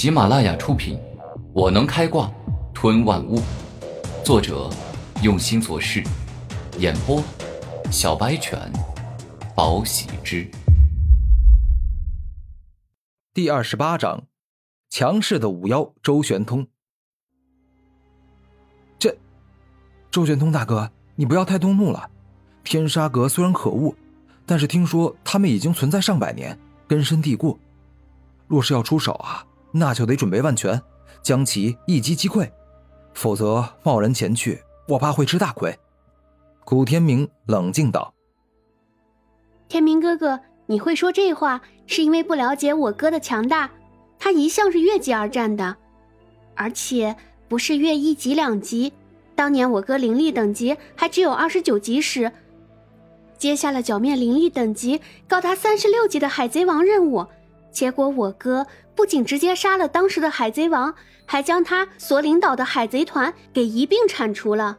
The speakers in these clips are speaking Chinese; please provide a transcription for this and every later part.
喜马拉雅出品，《我能开挂吞万物》，作者用心做事，演播小白犬，宝喜之。第二十八章，强势的五妖周玄通。这，周玄通大哥，你不要太动怒了。天杀阁虽然可恶，但是听说他们已经存在上百年，根深蒂固。若是要出手啊！那就得准备万全，将其一击击溃，否则贸然前去，我怕会吃大亏。古天明冷静道：“天明哥哥，你会说这话，是因为不了解我哥的强大。他一向是越级而战的，而且不是越一级两级。当年我哥灵力等级还只有二十九级时，接下了剿灭灵力等级高达三十六级的海贼王任务。”结果我哥不仅直接杀了当时的海贼王，还将他所领导的海贼团给一并铲除了。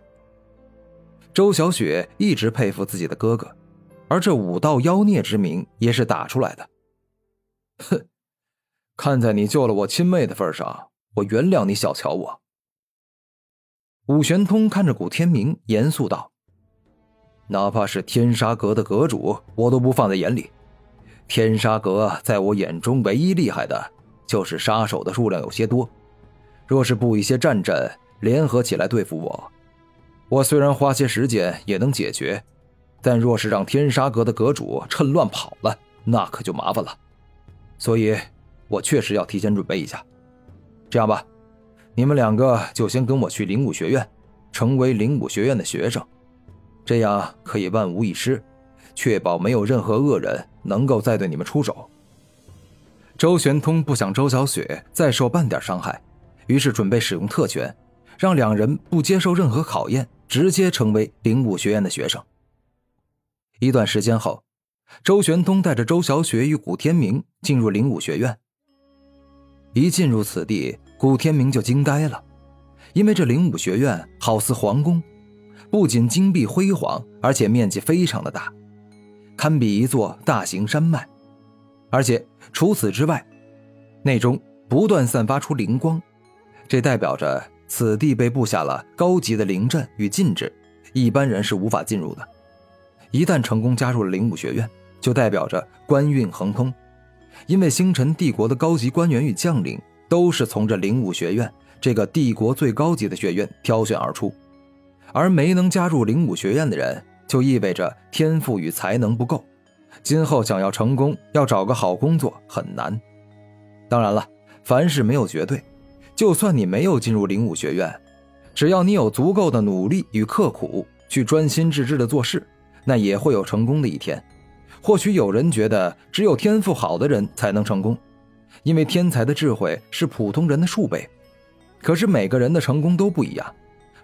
周小雪一直佩服自己的哥哥，而这武道妖孽之名也是打出来的。哼，看在你救了我亲妹的份上，我原谅你小瞧我。武玄通看着古天明，严肃道：“哪怕是天杀阁的阁主，我都不放在眼里。”天杀阁在我眼中唯一厉害的，就是杀手的数量有些多。若是布一些战阵，联合起来对付我，我虽然花些时间也能解决。但若是让天杀阁的阁主趁乱跑了，那可就麻烦了。所以，我确实要提前准备一下。这样吧，你们两个就先跟我去灵武学院，成为灵武学院的学生，这样可以万无一失。确保没有任何恶人能够再对你们出手。周玄通不想周小雪再受半点伤害，于是准备使用特权，让两人不接受任何考验，直接成为灵武学院的学生。一段时间后，周玄通带着周小雪与古天明进入灵武学院。一进入此地，古天明就惊呆了，因为这灵武学院好似皇宫，不仅金碧辉煌，而且面积非常的大。堪比一座大型山脉，而且除此之外，内中不断散发出灵光，这代表着此地被布下了高级的灵阵与禁制，一般人是无法进入的。一旦成功加入了灵武学院，就代表着官运亨通，因为星辰帝国的高级官员与将领都是从这灵武学院这个帝国最高级的学院挑选而出，而没能加入灵武学院的人。就意味着天赋与才能不够，今后想要成功，要找个好工作很难。当然了，凡事没有绝对，就算你没有进入灵武学院，只要你有足够的努力与刻苦，去专心致志的做事，那也会有成功的一天。或许有人觉得只有天赋好的人才能成功，因为天才的智慧是普通人的数倍。可是每个人的成功都不一样，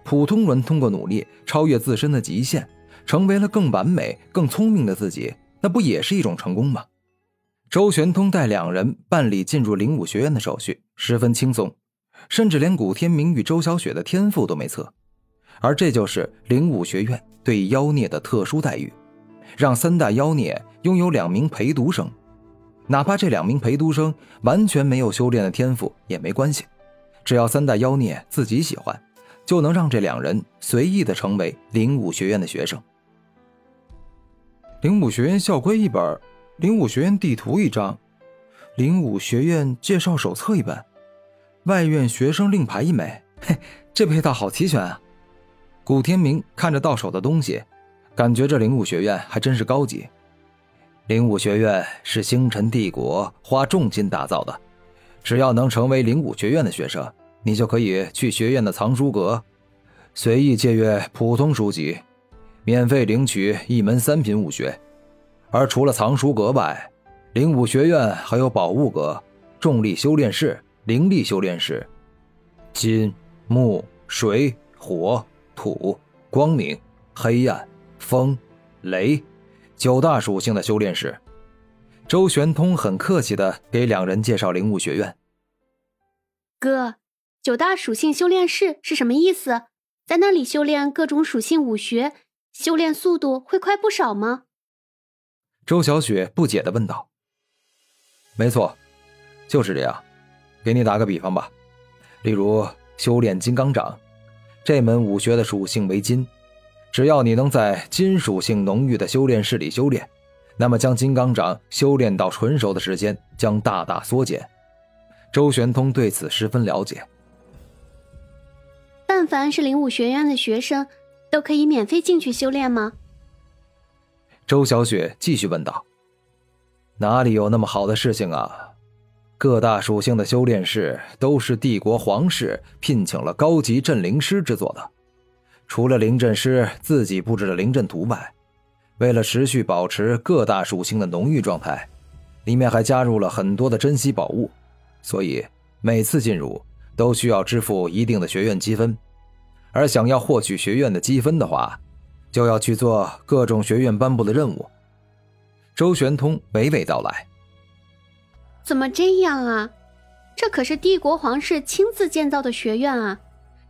普通人通过努力超越自身的极限。成为了更完美、更聪明的自己，那不也是一种成功吗？周玄通带两人办理进入灵武学院的手续，十分轻松，甚至连古天明与周小雪的天赋都没测。而这就是灵武学院对妖孽的特殊待遇，让三大妖孽拥有两名陪读生，哪怕这两名陪读生完全没有修炼的天赋也没关系，只要三大妖孽自己喜欢，就能让这两人随意的成为灵武学院的学生。灵武学院校规一本，灵武学院地图一张，灵武学院介绍手册一本，外院学生令牌一枚。嘿，这配套好齐全啊！古天明看着到手的东西，感觉这灵武学院还真是高级。灵武学院是星辰帝国花重金打造的，只要能成为灵武学院的学生，你就可以去学院的藏书阁，随意借阅普通书籍。免费领取一门三品武学，而除了藏书阁外，灵武学院还有宝物阁、重力修炼室、灵力修炼室、金、木、水、火、土、光明、黑暗、风、雷九大属性的修炼室。周玄通很客气的给两人介绍灵武学院。哥，九大属性修炼室是什么意思？在那里修炼各种属性武学？修炼速度会快不少吗？周小雪不解的问道。没错，就是这样。给你打个比方吧，例如修炼金刚掌，这门武学的属性为金，只要你能在金属性浓郁的修炼室里修炼，那么将金刚掌修炼到纯熟的时间将大大缩减。周玄通对此十分了解。但凡是灵武学院的学生，都可以免费进去修炼吗？周小雪继续问道：“哪里有那么好的事情啊？各大属性的修炼室都是帝国皇室聘请了高级镇灵师制作的，除了灵阵师自己布置的灵阵图外，为了持续保持各大属性的浓郁状态，里面还加入了很多的珍稀宝物，所以每次进入都需要支付一定的学院积分。”而想要获取学院的积分的话，就要去做各种学院颁布的任务。周玄通娓娓道来：“怎么这样啊？这可是帝国皇室亲自建造的学院啊！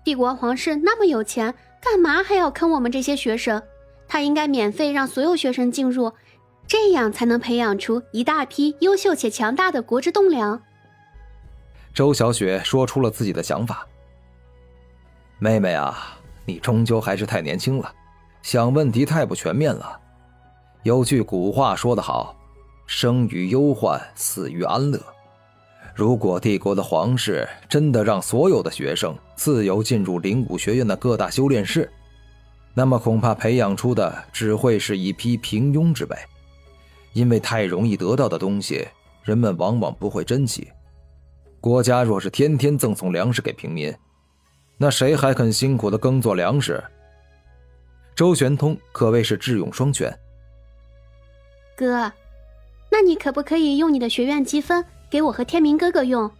帝国皇室那么有钱，干嘛还要坑我们这些学生？他应该免费让所有学生进入，这样才能培养出一大批优秀且强大的国之栋梁。”周小雪说出了自己的想法。妹妹啊，你终究还是太年轻了，想问题太不全面了。有句古话说得好：“生于忧患，死于安乐。”如果帝国的皇室真的让所有的学生自由进入灵武学院的各大修炼室，那么恐怕培养出的只会是一批平庸之辈。因为太容易得到的东西，人们往往不会珍惜。国家若是天天赠送粮食给平民，那谁还肯辛苦的耕作粮食？周玄通可谓是智勇双全。哥，那你可不可以用你的学院积分给我和天明哥哥用？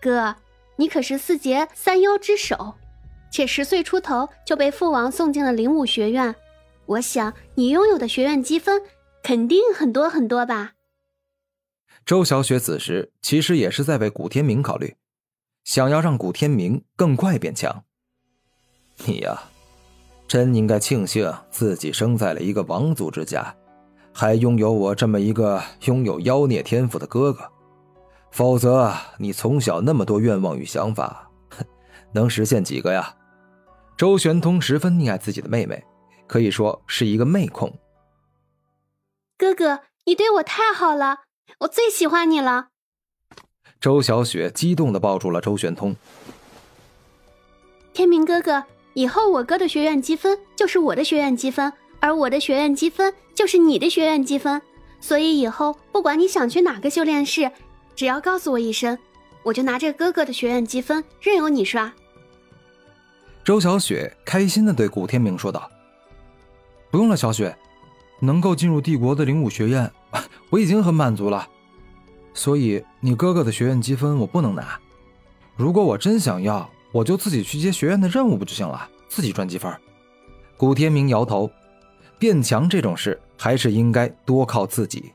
哥，你可是四杰三妖之首，且十岁出头就被父王送进了灵武学院，我想你拥有的学院积分肯定很多很多吧？周小雪此时其实也是在为古天明考虑。想要让古天明更快变强，你呀，真应该庆幸自己生在了一个王族之家，还拥有我这么一个拥有妖孽天赋的哥哥。否则，你从小那么多愿望与想法，能实现几个呀？周玄通十分溺爱自己的妹妹，可以说是一个妹控。哥哥，你对我太好了，我最喜欢你了。周小雪激动的抱住了周玄通。天明哥哥，以后我哥的学院积分就是我的学院积分，而我的学院积分就是你的学院积分。所以以后不管你想去哪个修炼室，只要告诉我一声，我就拿着哥哥的学院积分任由你刷。周小雪开心的对古天明说道：“不用了，小雪，能够进入帝国的灵武学院，我已经很满足了。”所以你哥哥的学院积分我不能拿，如果我真想要，我就自己去接学院的任务不就行了？自己赚积分。古天明摇头，变强这种事还是应该多靠自己。